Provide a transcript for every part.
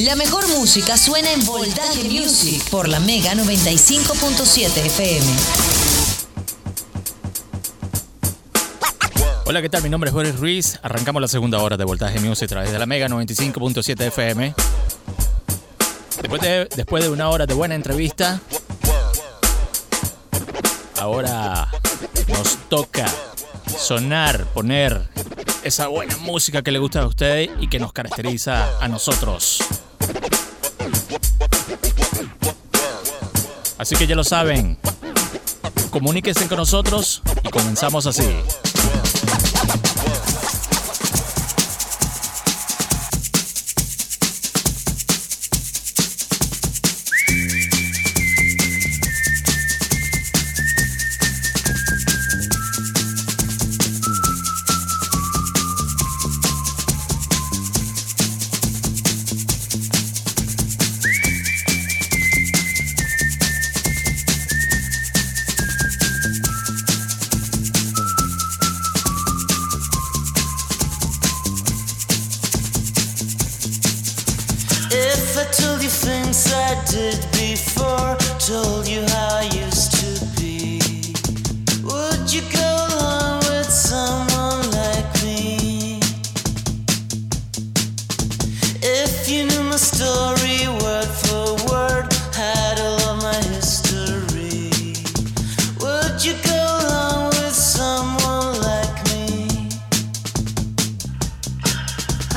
La mejor música suena en Voltaje Music por la Mega 95.7 FM. Hola, ¿qué tal? Mi nombre es Boris Ruiz. Arrancamos la segunda hora de Voltaje Music a través de la Mega 95.7 FM. Después de, después de una hora de buena entrevista, ahora nos toca sonar, poner esa buena música que le gusta a usted y que nos caracteriza a nosotros. Así que ya lo saben, comuníquense con nosotros y comenzamos así.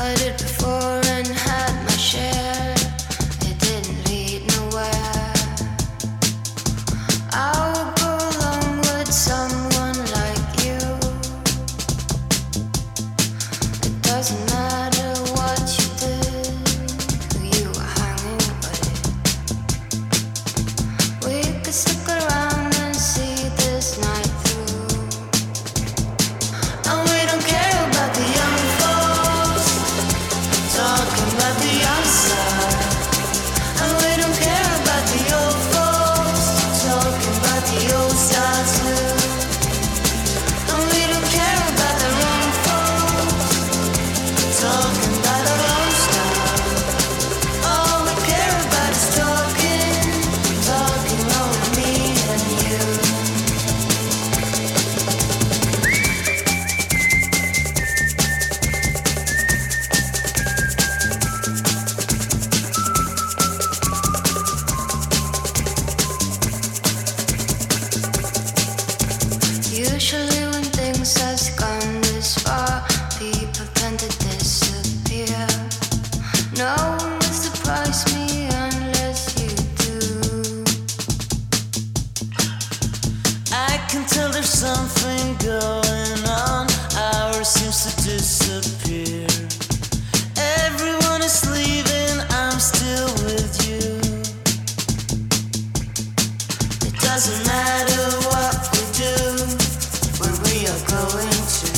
I did before. La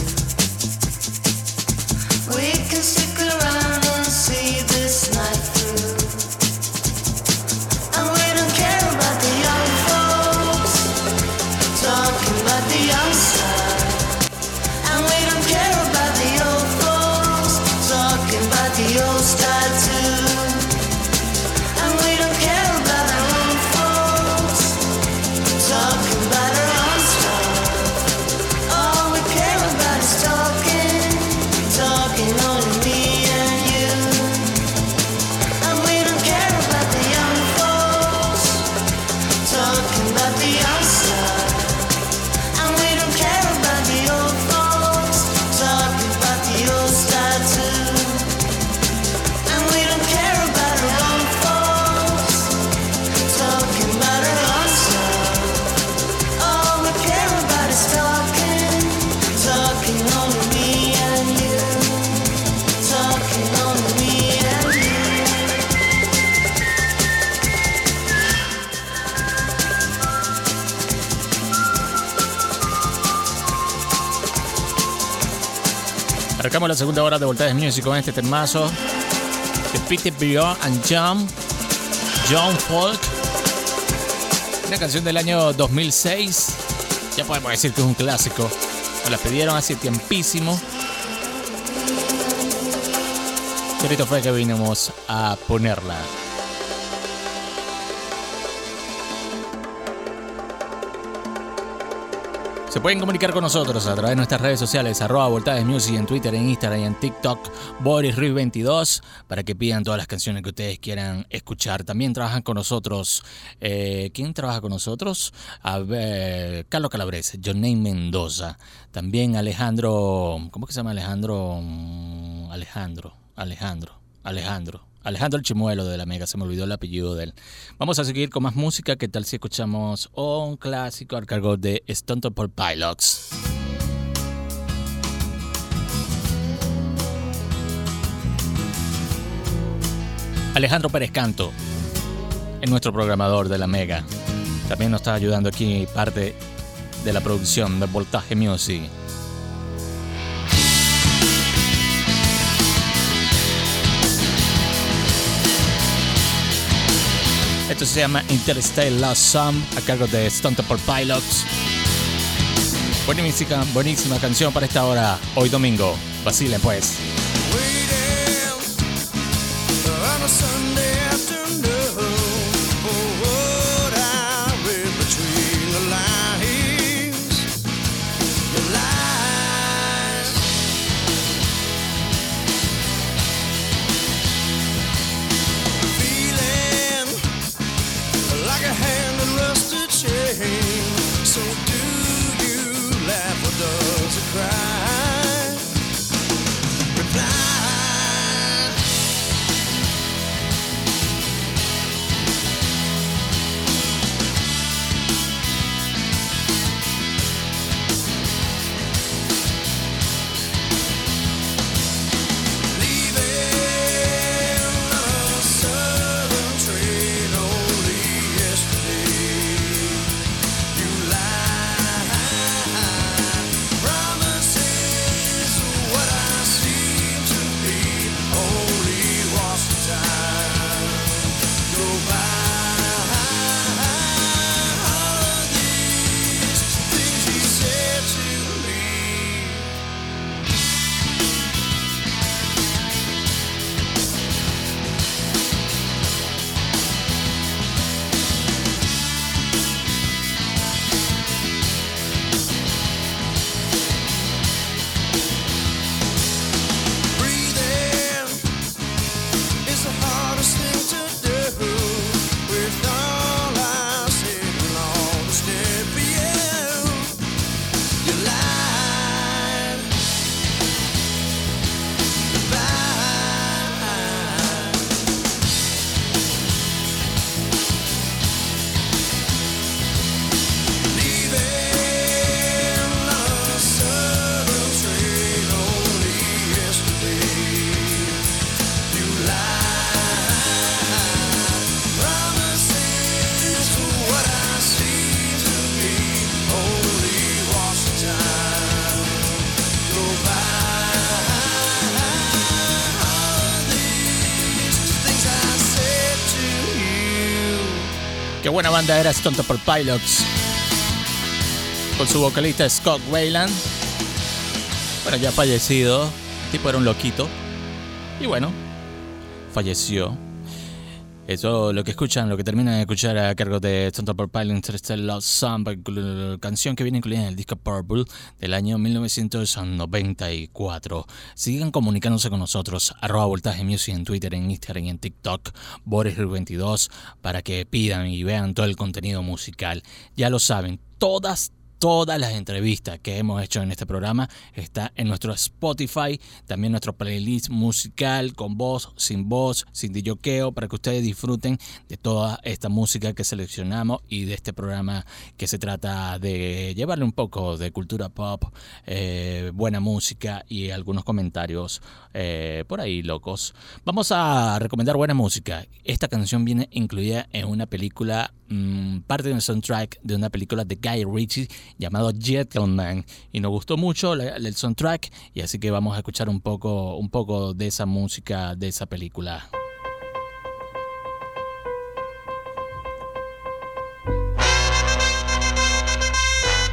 segunda hora de Voltaje Music con este temazo de Peter Beyond and John, John Folk. Una canción del año 2006. Ya podemos decir que es un clásico. Nos la pidieron hace tiempísimo. Solito fue que vinimos a ponerla. Se pueden comunicar con nosotros a través de nuestras redes sociales, arroba Voltajes Music en Twitter, en Instagram y en TikTok, Boris 22 para que pidan todas las canciones que ustedes quieran escuchar. También trabajan con nosotros. Eh, ¿Quién trabaja con nosotros? A ver, Carlos Calabres, Johnny Mendoza. También Alejandro. ¿Cómo que se llama Alejandro? Mm, Alejandro. Alejandro. Alejandro. Alejandro el Chimuelo de la Mega, se me olvidó el apellido de él. Vamos a seguir con más música. ¿Qué tal si escuchamos un clásico al cargo de Stone Temple Pilots? Alejandro Pérez Canto es nuestro programador de la Mega. También nos está ayudando aquí parte de la producción de Voltaje Music. Esto se llama Interstate Last Sum a cargo de Stone Temple Pilots. Buenísima, buenísima canción para esta hora, hoy domingo. Vacilen pues. pain. So do you laugh or does it cry? Buena banda era Stone Temple Pilots. Con su vocalista Scott Wayland. Bueno, ya fallecido. El tipo era un loquito. Y bueno, falleció. Eso, lo que escuchan, lo que terminan de escuchar a cargo de Stone Temple Pilots, Lost Samba, canción que viene incluida en el disco Purple del año 1994. Sigan comunicándose con nosotros, arroba voltaje music en Twitter, en Instagram y en TikTok, Boris22, para que pidan y vean todo el contenido musical. Ya lo saben, todas, todas las entrevistas que hemos hecho en este programa está en nuestro Spotify, también nuestro playlist musical con voz, sin voz, sin dilloqueo, para que ustedes disfruten de toda esta música que seleccionamos y de este programa que se trata de llevarle un poco de cultura pop, eh, buena música y algunos comentarios eh, por ahí locos. Vamos a recomendar buena música. Esta canción viene incluida en una película, mm, parte del soundtrack de una película de Guy Ritchie llamado Gentleman y nos gustó mucho el soundtrack y así que vamos a escuchar un poco, un poco de esa música de esa película.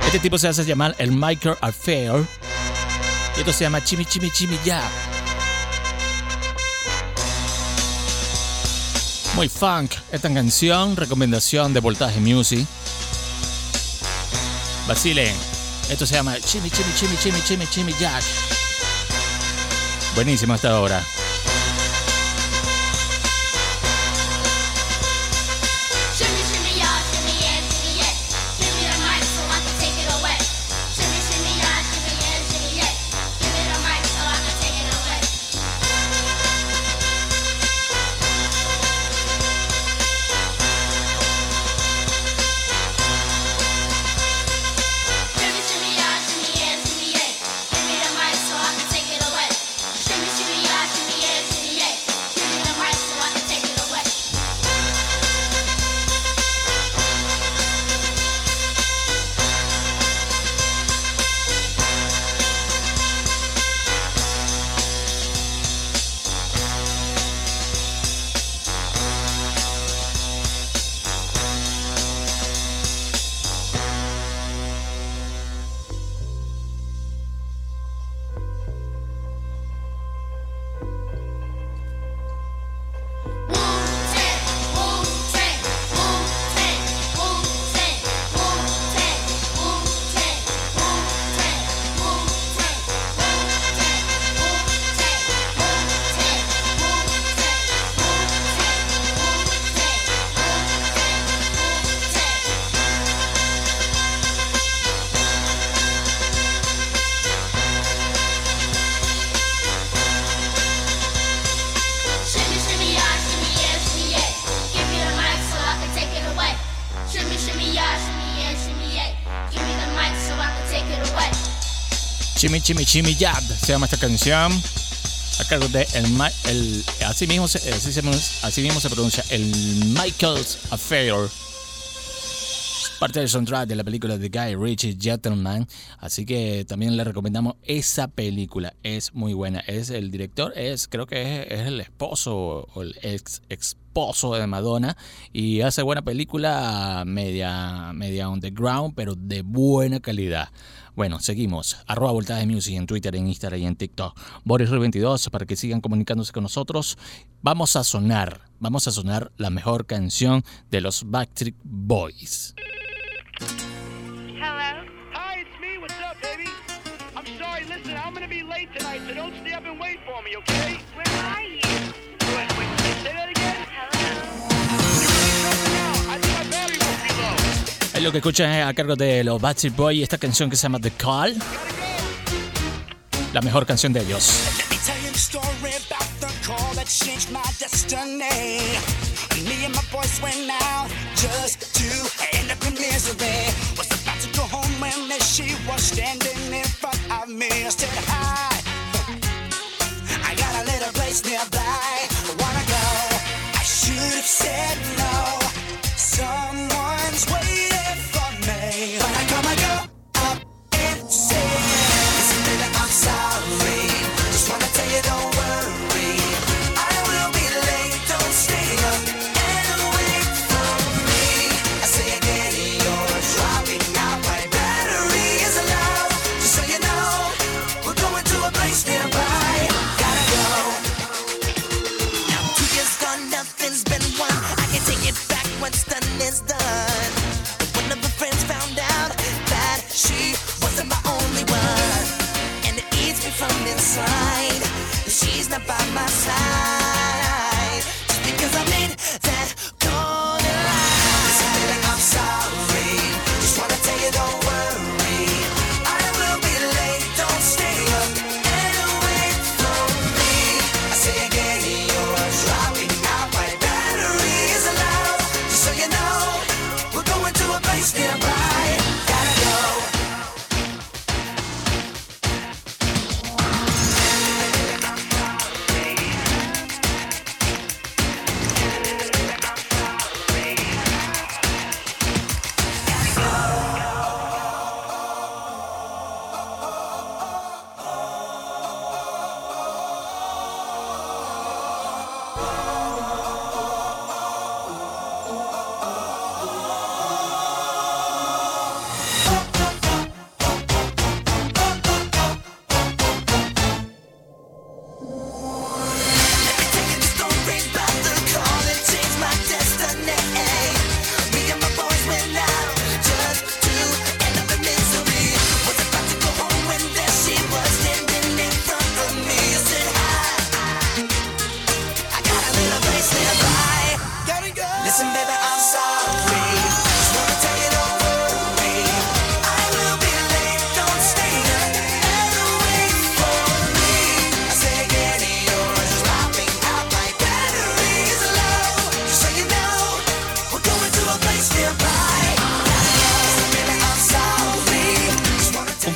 Este tipo se hace llamar el Michael Affair y esto se llama Chimi Chimi Chimi Ya. Muy funk esta canción, recomendación de Voltaje Music. Basile, esto se llama Chimmy Chimmy Chimmy Chimmy Chimmy Chimmy Jack. Buenísimo hasta ahora. Chimi Chimi Chimi Yad se llama esta canción. A cargo de el, el así mismo se, así, se, así mismo se pronuncia el Michael's Affair. Parte del soundtrack de la película de Guy Ritchie Gentleman. Así que también le recomendamos esa película. Es muy buena. Es el director, es creo que es, es el esposo o el ex esposo de Madonna. Y hace buena película media, media underground, pero de buena calidad. Bueno, seguimos. Arroba Voltaje Music en Twitter, en Instagram y en TikTok. Boris 22 para que sigan comunicándose con nosotros. Vamos a sonar, vamos a sonar la mejor canción de los Backstreet Boys. Baby? Tonight, so don't stay up and wait for me? Lo que escuchan a cargo de los Backstreet Boys esta canción que se llama The Call. La mejor canción de ellos. I I got a little place nearby. Wanna go? I should have said no.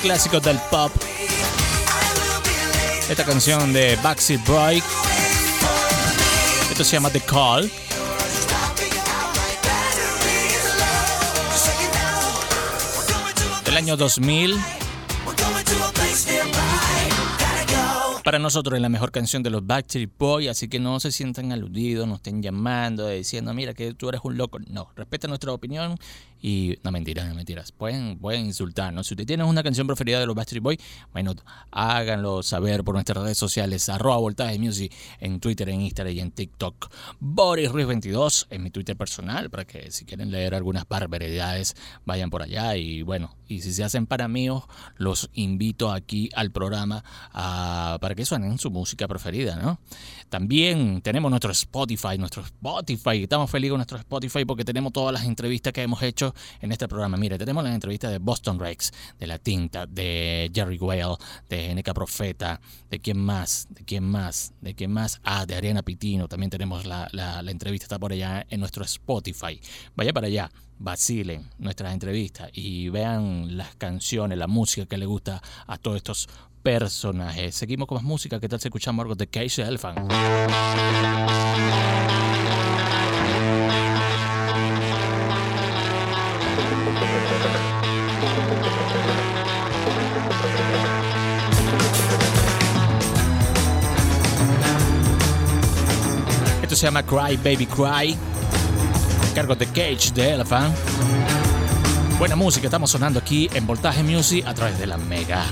Clásico del pop. Esta canción de Backseat Boy. Esto se llama The Call. Año 2000. Para nosotros es la mejor canción de los Backstreet Boys, así que no se sientan aludidos, no estén llamando, diciendo, mira que tú eres un loco. No, respeta nuestra opinión y no mentiras, no mentiras. Pueden, pueden insultarnos. Si usted tiene una canción preferida de los Backstreet Boys, bueno, háganlo saber por nuestras redes sociales, arroba voltaje music en Twitter, en Instagram y en TikTok. Boris Ruiz 22 en mi Twitter personal, para que si quieren leer algunas barbaridades, vayan por allá. Y bueno, y si se hacen para mí, los invito aquí al programa para que suenen su música preferida, ¿no? También tenemos nuestro Spotify, nuestro Spotify. Estamos felices con nuestro Spotify porque tenemos todas las entrevistas que hemos hecho en este programa. Mire, tenemos la entrevista de Boston Rex, de La Tinta, de Jerry Whale, de NK Profeta, de quién más, de quién más, de quién más. Ah, de Ariana Pitino. También tenemos la, la, la entrevista, está por allá en nuestro Spotify. Vaya para allá vacilen nuestras entrevistas y vean las canciones, la música que le gusta a todos estos personajes. Seguimos con más música. ¿Qué tal si escuchamos algo de Cage Elephant? Esto se llama Cry Baby Cry. Cargo de Cage de Elephant. Buena música, estamos sonando aquí en Voltaje Music a través de la Mega.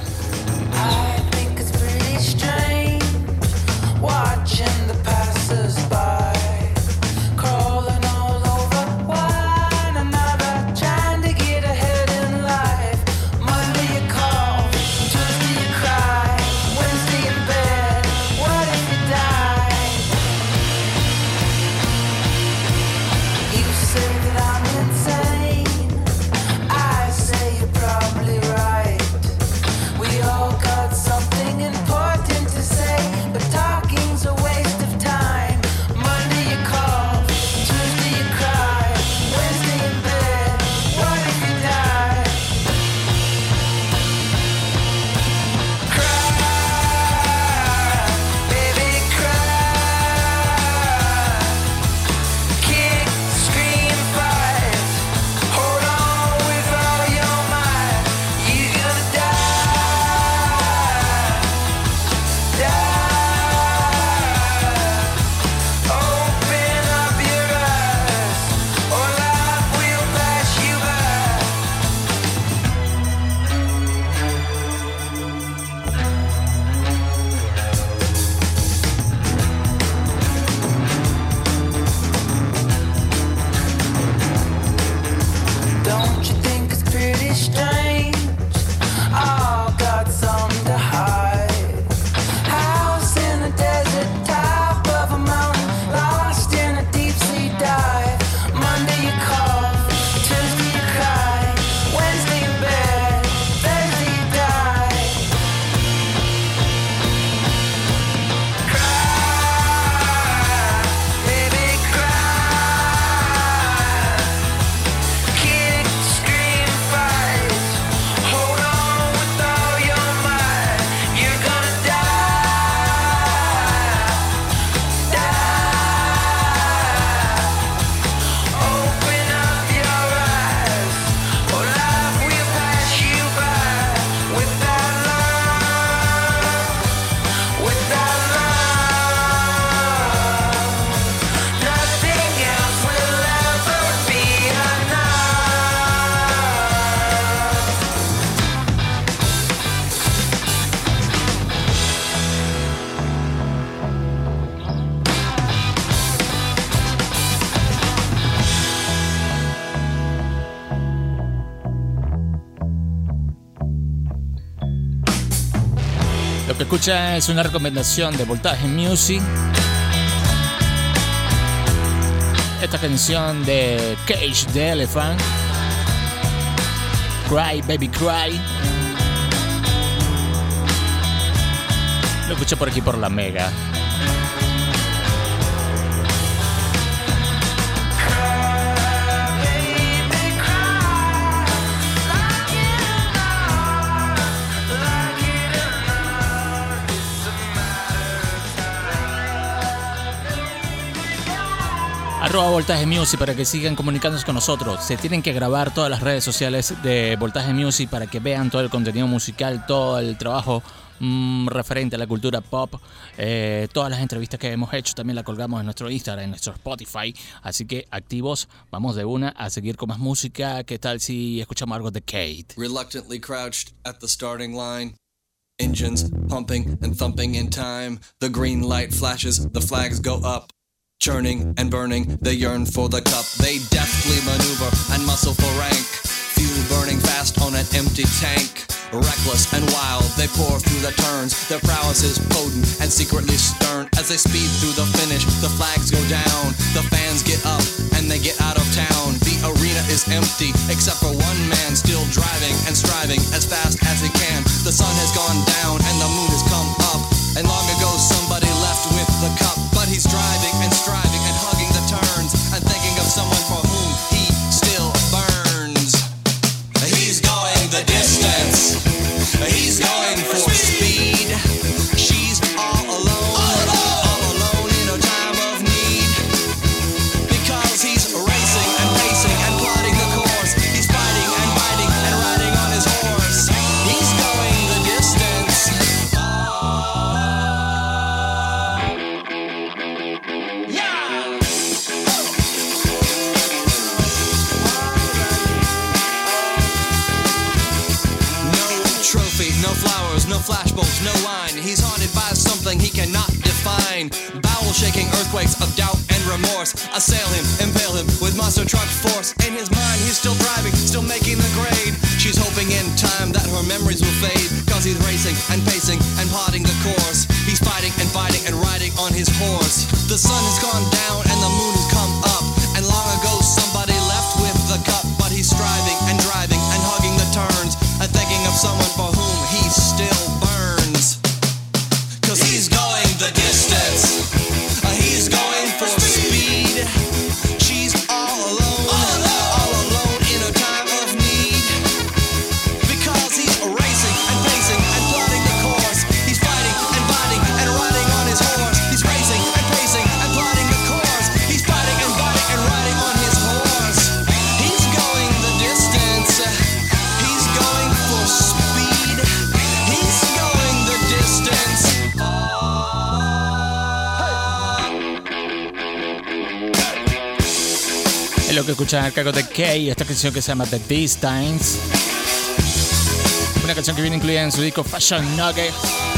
Escucha es una recomendación de Voltaje Music. Esta canción de Cage the Elephant. Cry, baby, cry. Lo escuché por aquí por la Mega. Arroba Voltaje Music para que sigan comunicándose con nosotros. Se tienen que grabar todas las redes sociales de Voltaje Music para que vean todo el contenido musical, todo el trabajo mm, referente a la cultura pop. Eh, todas las entrevistas que hemos hecho también la colgamos en nuestro Instagram, en nuestro Spotify. Así que activos, vamos de una a seguir con más música. ¿Qué tal si escuchamos algo de Kate? Reluctantly crouched at the starting line. Engines pumping and thumping in time. The green light flashes, the flags go up. Churning and burning, they yearn for the cup. They deftly maneuver and muscle for rank. Fuel burning fast on an empty tank. Reckless and wild, they pour through the turns. Their prowess is potent and secretly stern. As they speed through the finish, the flags go down. The fans get up and they get out of town. The arena is empty, except for one man still driving and striving as fast as he can. The sun has gone down and the moon has come up. And long ago somebody left with the cup, but he's driving and striving remorse assail him, impale him with monster truck force. Escuchan cargo de Kay, esta canción que se llama The Distance. Una canción que viene incluida en su disco Fashion Nugget.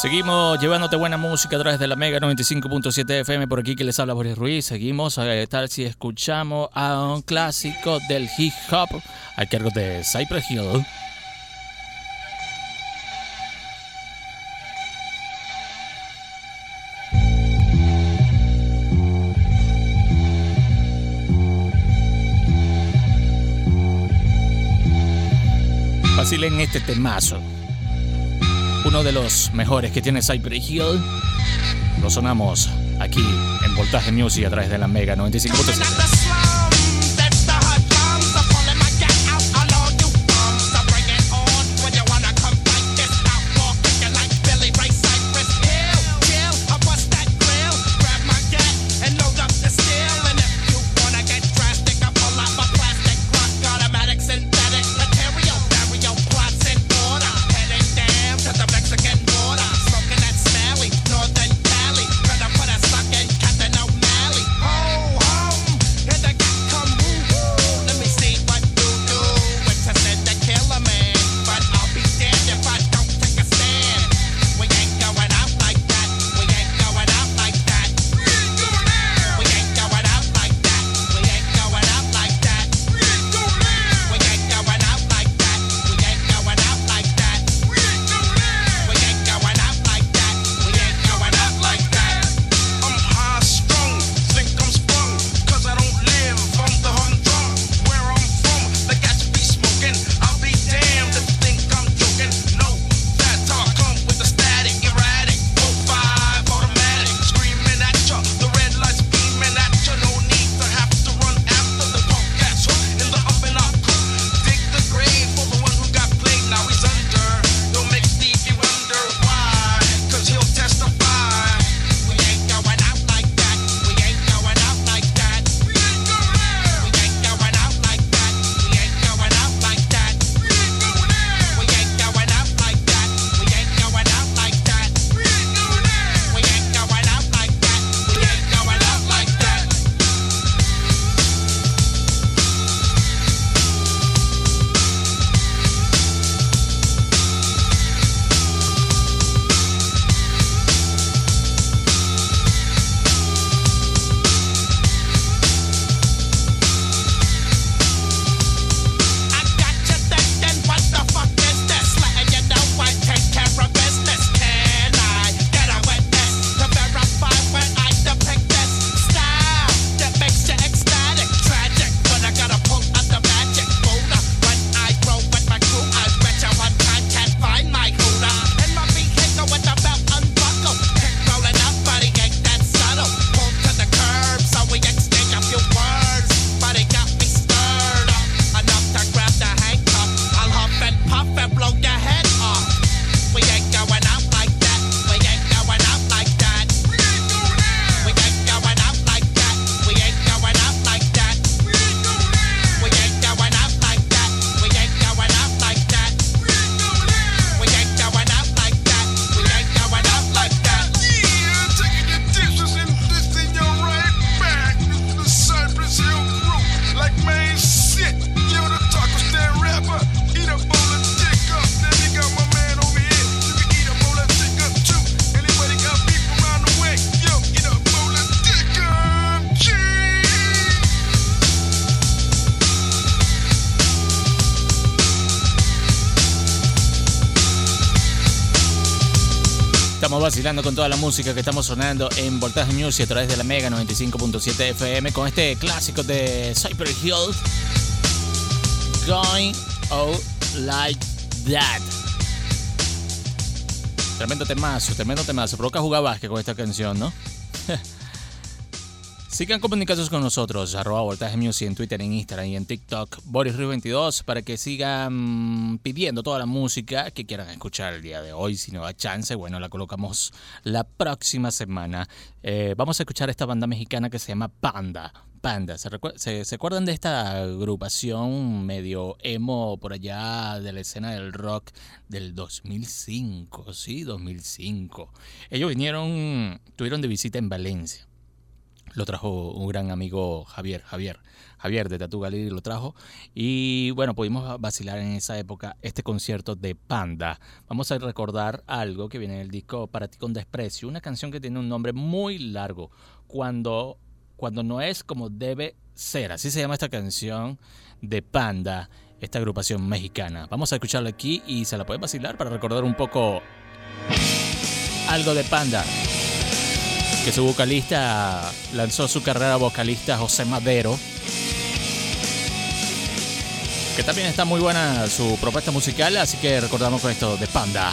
Seguimos llevándote buena música a través de la Mega 95.7 FM. Por aquí que les habla Boris Ruiz. Seguimos a ver tal si escuchamos a un clásico del hip hop al cargo de Cypress Hill. Vacilen este temazo. Uno de los mejores que tiene Cypress Hill. Lo sonamos aquí en Voltaje Music a través de la Mega 95.7. vacilando con toda la música que estamos sonando en Voltaje Music a través de la Mega 95.7 FM con este clásico de Cyber Hill. Going Out Like That. Tremendo temazo, tremendo temazo. Provoca jugar básquet con esta canción, ¿no? Sigan comunicados con nosotros, arroba Voltaje Music en Twitter, en Instagram y en TikTok, Boris 22 para que sigan pidiendo toda la música que quieran escuchar el día de hoy. Si no da chance, bueno, la colocamos la próxima semana. Eh, vamos a escuchar esta banda mexicana que se llama Panda. Panda, ¿Se, ¿Se, acuerdan de esta agrupación medio emo por allá de la escena del rock del 2005? Sí, 2005. Ellos vinieron, tuvieron de visita en Valencia lo trajo un gran amigo Javier, Javier, Javier de Tatu Galí lo trajo. Y bueno, pudimos vacilar en esa época este concierto de Panda. Vamos a recordar algo que viene en el disco Para ti con desprecio, una canción que tiene un nombre muy largo, cuando, cuando no es como debe ser. Así se llama esta canción de Panda, esta agrupación mexicana. Vamos a escucharla aquí y se la puede vacilar para recordar un poco algo de Panda que su vocalista lanzó su carrera vocalista José Madero. Que también está muy buena su propuesta musical, así que recordamos con esto de Panda.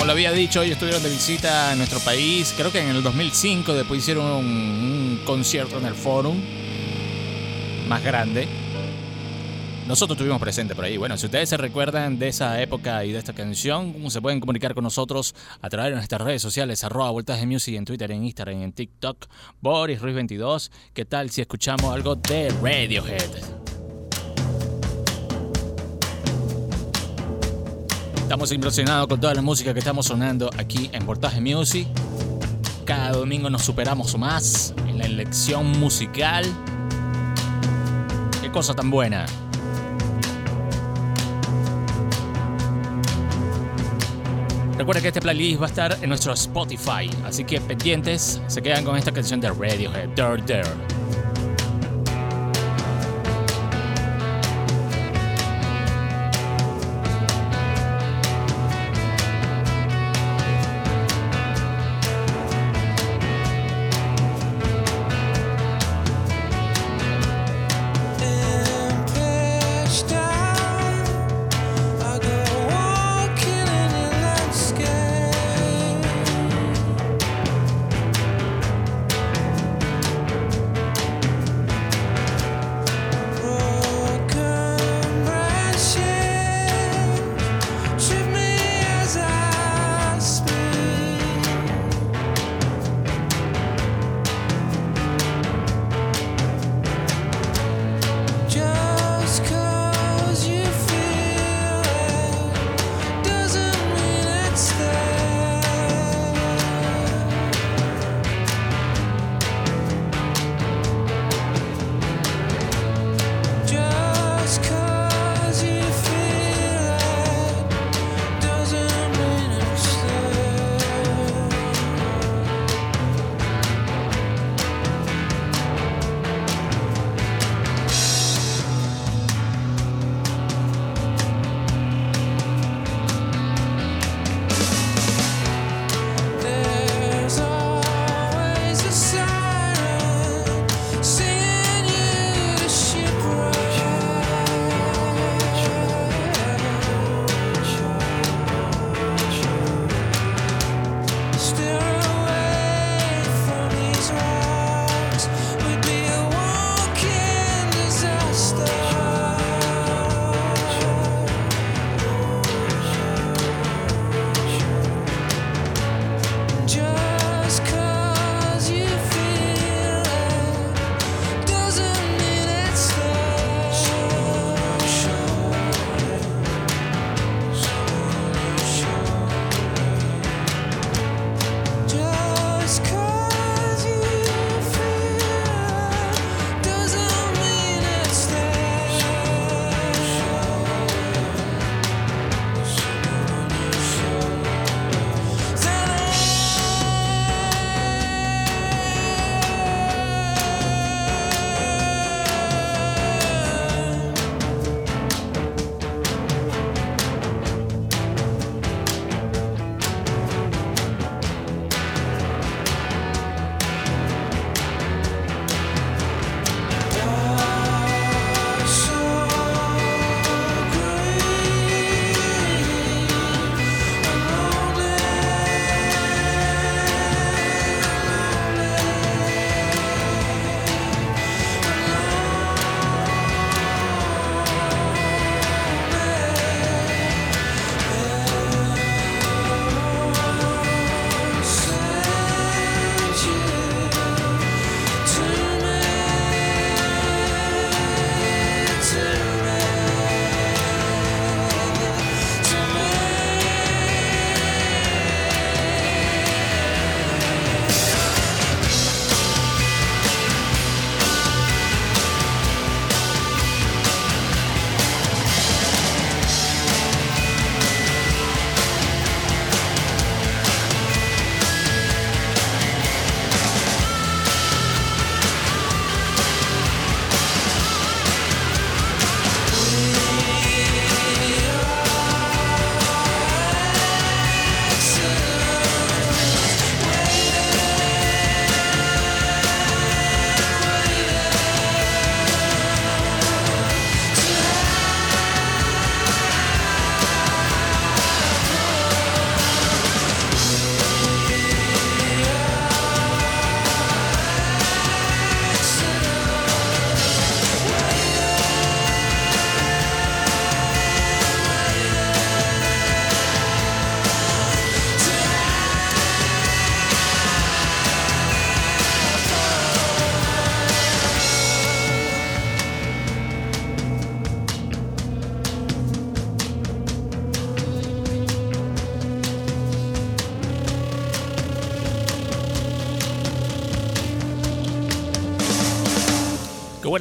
Como lo había dicho, ellos estuvieron de visita en nuestro país, creo que en el 2005, después hicieron un, concierto en el Forum, más grande. nosotros estuvimos presentes por ahí. Bueno, si ustedes se recuerdan de esa época y de esta canción, se pueden comunicar con nosotros a través de nuestras redes sociales, arroba Voltaje Music en Twitter, en Instagram, en TikTok, Boris Ruiz 22. ¿Qué tal si escuchamos algo de Radiohead? Estamos impresionados con toda la música que estamos sonando aquí en Voltaje Music. Cada domingo nos superamos más en la elección musical. Qué cosa tan buena. Recuerda que este playlist va a estar en nuestro Spotify, así que pendientes, se quedan con esta canción de Radiohead, Dirt Dirt.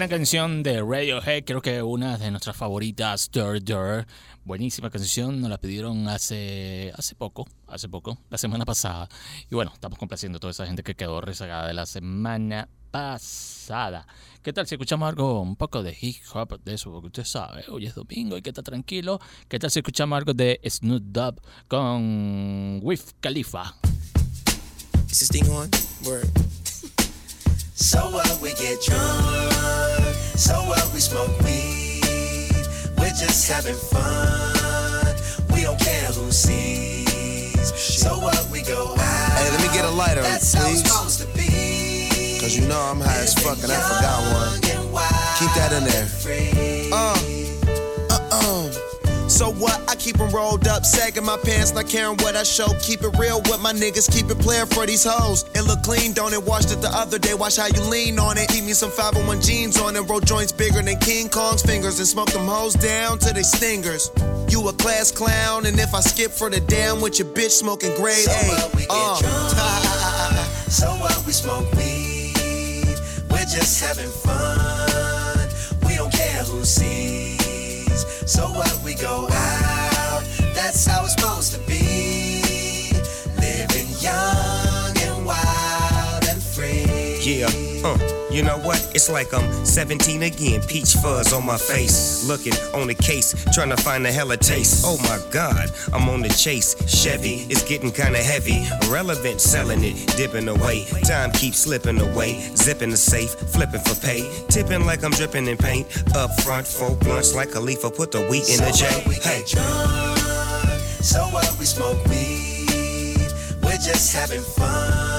Canción de Radiohead, creo que una de nuestras favoritas, Dirt Dirt. Buenísima canción, nos la pidieron hace, hace poco, hace poco, la semana pasada. Y bueno, estamos complaciendo a toda esa gente que quedó rezagada de la semana pasada. ¿Qué tal si escuchamos algo, un poco de hip hop, de eso? Porque usted sabe, hoy es domingo y que está tranquilo. ¿Qué tal si escuchamos algo de Snoop Dogg con Wiz Khalifa? Is So what we get drunk, so what we smoke weed. We're just having fun. We don't care who sees. So what we go out. Hey, let me get a lighter, That's how it's please. supposed to be. Cause you know I'm high as fuck and I forgot one. Keep that in there. Uh. So what? I keep keep 'em rolled up, sagging my pants, not caring what I show. Keep it real with my niggas, keep it playing for these hoes. It look clean, don't it? Washed it the other day, watch how you lean on it. Keep me some 501 jeans on and roll joints bigger than King Kong's fingers and smoke them hoes down to they stingers. You a class clown, and if I skip for the damn with your bitch smoking grade So A. what we get Uh. drunk, so what we smoke weed. We're just having fun. We don't care who sees. So what we go out. That's how it's supposed to be. Living young and wild and free. Yeah, uh, you know what? It's like I'm 17 again, peach fuzz on my face. Looking on the case, trying to find a hella taste. Oh my god, I'm on the chase. Chevy is getting kinda heavy. Relevant, selling it, dipping away. Time keeps slipping away. Zipping the safe, flipping for pay. Tipping like I'm dripping in paint. Up front, four blunts like a leaf. Put the wheat in So the J. we Hey. drunk, so what we smoke weed. We're just having fun.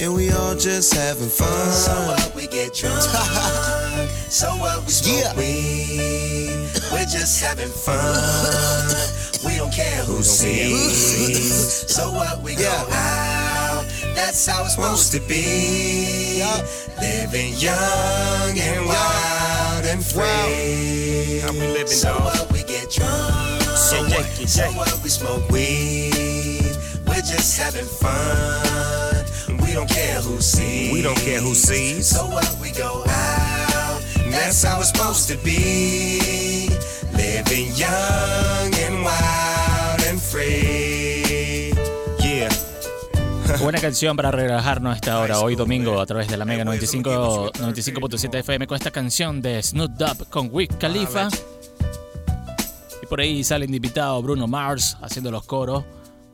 and we all just having fun. So what we get drunk. so what we smoke Yeah. weed. We're just having fun. we don't care who sees. So what we go out. That's how it's supposed to be. Yeah. Living young and wild and free. How we living, so dog? what we get drunk. So what? what? So what we smoke weed. We're just having fun. We don't care who sees. We don't care who sees. So what we go out. That's how it's supposed to be. Living young and wild and free. Yeah. Buena canción para relajarnos a esta hora, hoy domingo, a través de la Mega 95 95.7 FM con esta canción de Snoop Dogg con Wiz Khalifa. Y por ahí sale de invitado Bruno Mars haciendo los coros.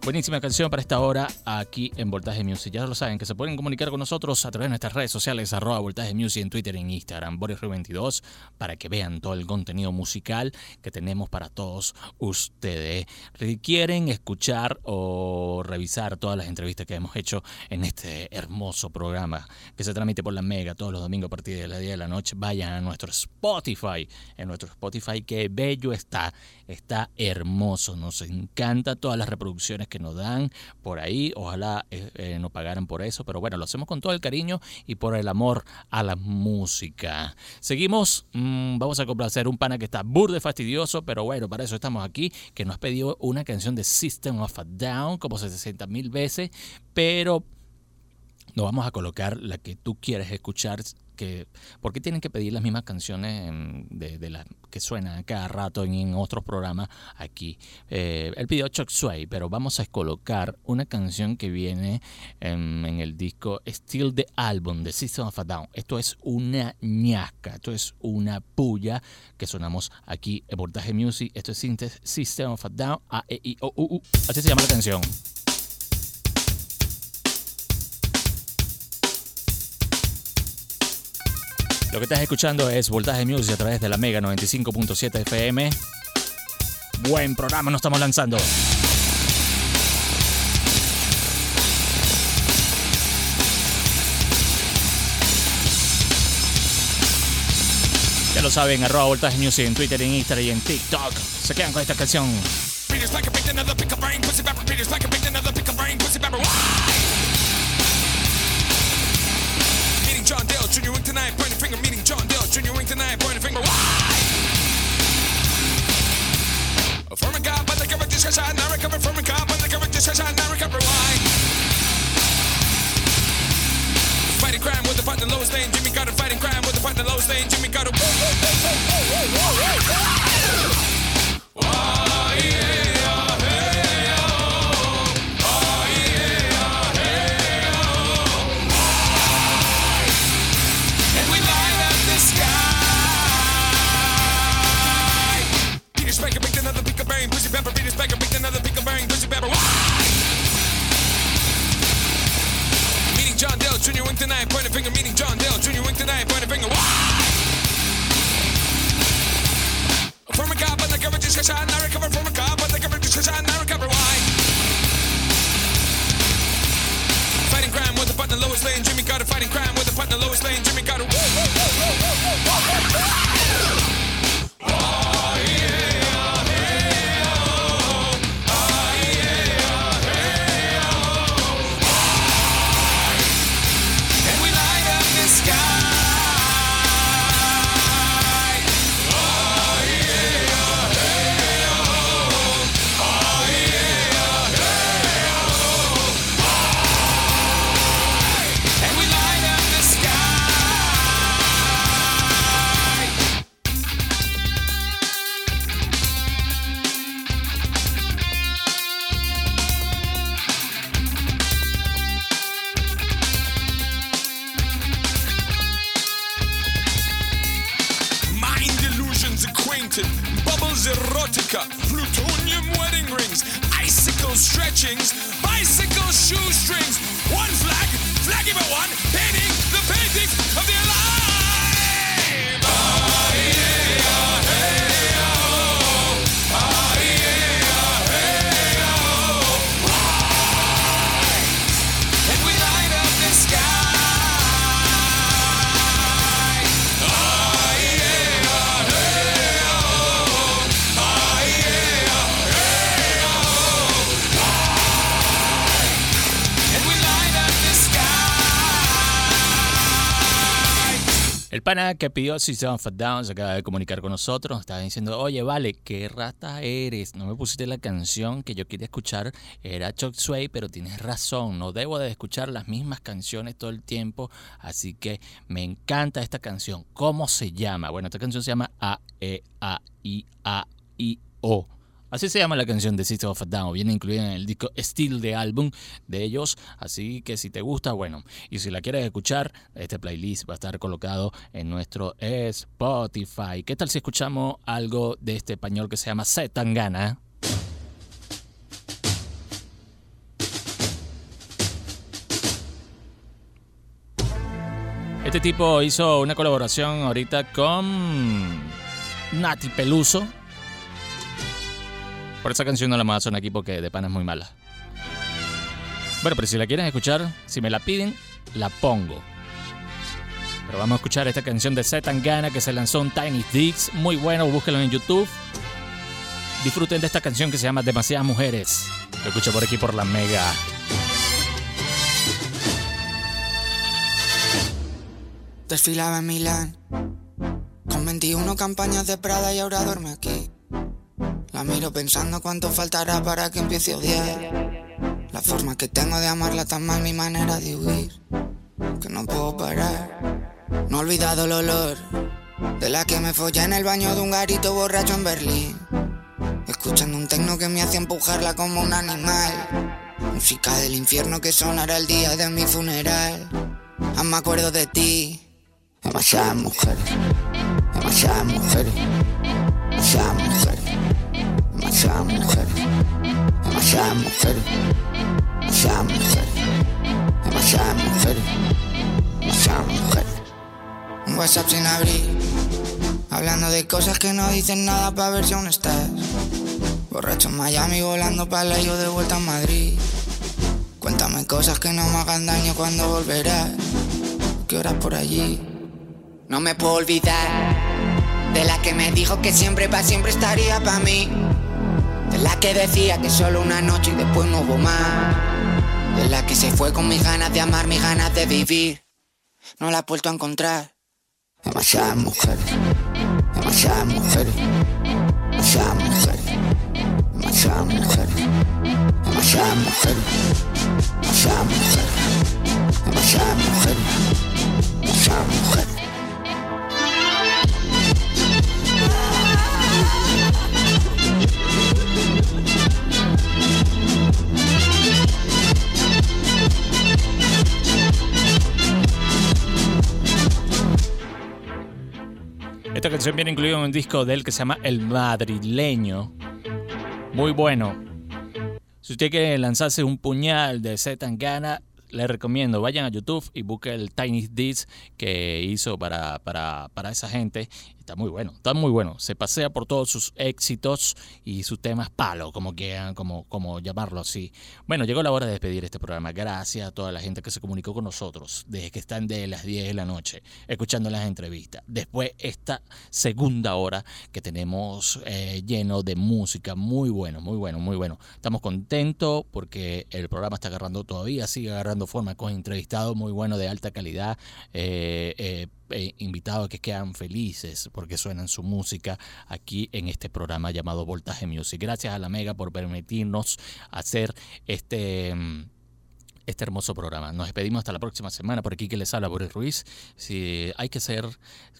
Buenísima canción para esta hora aquí en Voltaje Music. Ya lo saben que se pueden comunicar con nosotros a través de nuestras redes sociales, arroba Voltaje Music en Twitter en Instagram, Boris 22 para que vean todo el contenido musical que tenemos para todos ustedes. Si quieren escuchar o revisar todas las entrevistas que hemos hecho en este hermoso programa que se transmite por la Mega todos los domingos a partir de las 10 de la noche, vayan a nuestro Spotify. En nuestro Spotify, que bello está. Está hermoso. Nos encanta todas las reproducciones que nos dan por ahí. Ojalá eh, eh, nos pagaran por eso. Pero bueno, lo hacemos con todo el cariño y por el amor a la música. Seguimos. mm, vamos a complacer un pana que está burde fastidioso. Pero bueno, para eso estamos aquí. Que nos ha pedido una canción de System of a Down como 60 mil veces. Pero no vamos a colocar la que tú quieres escuchar. Que, ¿Por qué tienen que pedir las mismas canciones em, de, las que suenan cada rato en, otros programas aquí? Eh, él pidió Chuck Sway, pero vamos a colocar una canción que viene em, en el disco Still the Album de System of a Down. Esto es una ñasca, esto es una puya que sonamos aquí en Voltaje Music. Esto es System of a Down, A, E, I, O, U, U. Así se llama la canción. Lo que estás escuchando es Voltaje Music a través de la Mega 95.7 FM. Buen programa nos estamos lanzando. Ya lo saben, arroba Voltaje Music en Twitter, en Instagram y en TikTok. Se quedan con esta canción. Junior Wing tonight, pointing finger. Meeting John Dale, Junior Wing tonight, pointing finger. Why? A god, but the cover discussion, I recover from a god, but the cover discussion, I recover. Why? Fighting crime with the partner lowest lane, Jimmy Carter. Fighting crime with the partner lowest lane, Jimmy Carter. Woo, woo, woo, woo, woo, woo, woo, woo. And El pana que pidió System of a Down se acaba de comunicar con nosotros. Estaba diciendo, oye, vale, qué rata eres. No me pusiste la canción que yo quería escuchar. Era Chuck Sway, pero tienes razón. No debo de escuchar las mismas canciones todo el tiempo. Así que me encanta esta canción. ¿Cómo se llama? Bueno, esta canción se llama A, E, A, I, A, I, O. Así se llama la canción de System of Down. Viene incluida en el disco Steel de álbum de ellos. Así que si te gusta, bueno. Y si la quieres escuchar, este playlist va a estar colocado en nuestro Spotify. ¿Qué tal si escuchamos algo de este español que se llama Zetangana? Este tipo hizo una colaboración ahorita con Nati Peluso. Por esa canción no la más son aquí porque de pana es muy mala. Bueno, pero si la quieren escuchar, si me la piden, la pongo. Pero vamos a escuchar esta canción de Zetangana que se lanzó en Tiny Dicks. Muy bueno, búsquenlo en YouTube. Disfruten de esta canción que se llama Demasiadas Mujeres. Lo escucho por aquí por la Mega. Desfilaba en Milán con 21 campañas de Prada y ahora duerme aquí. La miro pensando cuánto faltará para que empiece a odiar. La forma que tengo de amarla tan mal, mi manera de huir. Que no puedo parar. No he olvidado el olor de la que me follé en el baño de un garito borracho en Berlín. Escuchando un tecno que me hacía empujarla como un animal. Música del infierno que sonará el día de mi funeral. Aún me acuerdo de ti. Demasiadas mujeres, demasiadas mujeres, demasiadas mujeres, demasiadas mujeres, demasiadas mujeres, demasiadas mujeres, demasiadas mujeres. Un WhatsApp sin abrir, hablando de cosas que no dicen nada para ver si aún estás. Borracho en Miami, volando para la yo de vuelta a Madrid. Cuéntame cosas que no me hagan daño cuando volverás. ¿Qué horas por allí? No me puedo olvidar De la que me dijo que siempre pa' siempre estaría pa' mí. La que decía que solo una noche y después no hubo más. De la que se fue con mis ganas de amar, mis ganas de vivir. No la he vuelto a encontrar. Demasiadas mujeres, demasiadas mujeres, demasiadas mujeres, demasiadas mujeres, demasiadas mujeres, demasiadas mujeres, demasiadas mujeres, demasiadas mujeres. Esta canción viene incluida en un disco de él que se llama El Madrileño. Muy bueno. Si usted quiere lanzarse un puñal de Z Tangana, le recomiendo, vayan a YouTube y busquen el Tiny Disc que hizo para, para, para esa gente. Está muy bueno, está muy bueno. Se pasea por todos sus éxitos y sus temas palo, como quieran, como, como llamarlo así. Bueno, llegó la hora de despedir este programa. Gracias a toda la gente que se comunicó con nosotros desde que están de las 10 de la noche escuchando las entrevistas. Después esta segunda hora que tenemos eh, lleno de música. Muy bueno, muy bueno, muy bueno. Estamos contentos porque el programa está agarrando todavía, sigue agarrando forma con entrevistados muy buenos de alta calidad. Eh, eh, eh, invitados que quedan felices porque suenan su música aquí en este programa llamado Voltaje Music. Gracias a la Mega por permitirnos hacer este mm, este hermoso programa. Nos despedimos hasta la próxima semana. Por aquí que les habla Boris Ruiz. Si hay que ser,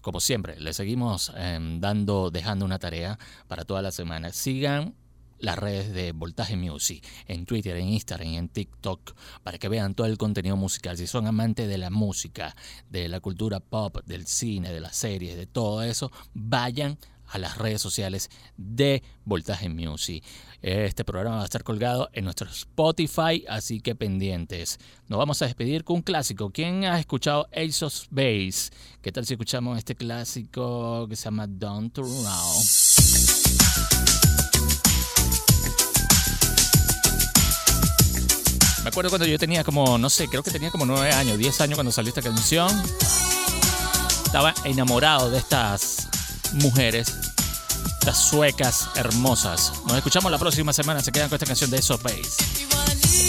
como siempre, le seguimos eh, dando, dejando una tarea para toda la semana. Sigan las redes de Voltaje Music, en Twitter, en Instagram y en TikTok, para que vean todo el contenido musical. Si son amantes de la música, de la cultura pop, del cine, de las series, de todo eso, vayan a las redes sociales de Voltaje Music. Este programa va a estar colgado en nuestro Spotify, así que pendientes. Nos vamos a despedir con un clásico. ¿Quién ha escuchado Ace of Base? ¿Qué tal si escuchamos este clásico que se llama Don't Turn Around? Me acuerdo cuando yo tenía como, no sé, creo que tenía como 9 años, 10 años cuando salió esta canción. Estaba enamorado de estas mujeres, estas suecas hermosas. Nos escuchamos la próxima semana. Se quedan con esta canción de of Base.